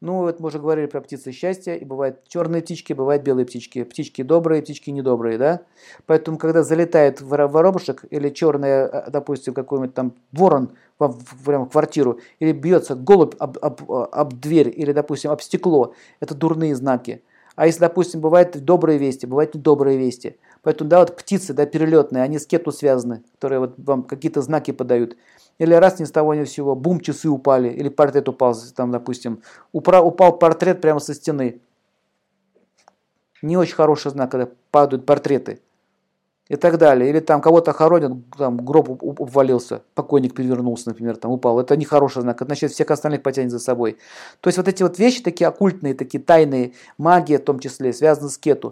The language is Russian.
Ну, вот мы уже говорили про птицы счастья, и бывают черные птички, бывают белые птички. Птички добрые, птички недобрые, да? Поэтому, когда залетает воробушек или черный, э, допустим, какой-нибудь там ворон в, в, прямо в квартиру, или бьется голубь об, об, об дверь, или, допустим, об стекло, это дурные знаки. А если, допустим, бывают добрые вести, бывают недобрые вести. Поэтому, да, вот птицы, да, перелетные, они с кету связаны, которые вот вам какие-то знаки подают. Или раз ни с того ни с сего, бум, часы упали, или портрет упал, там, допустим, упра, упал портрет прямо со стены. Не очень хороший знак, когда падают портреты. И так далее. Или там кого-то хоронят, там гроб обвалился, покойник перевернулся, например, там упал. Это нехороший знак, это значит всех остальных потянет за собой. То есть вот эти вот вещи такие оккультные, такие тайные, магия в том числе, связаны с кету.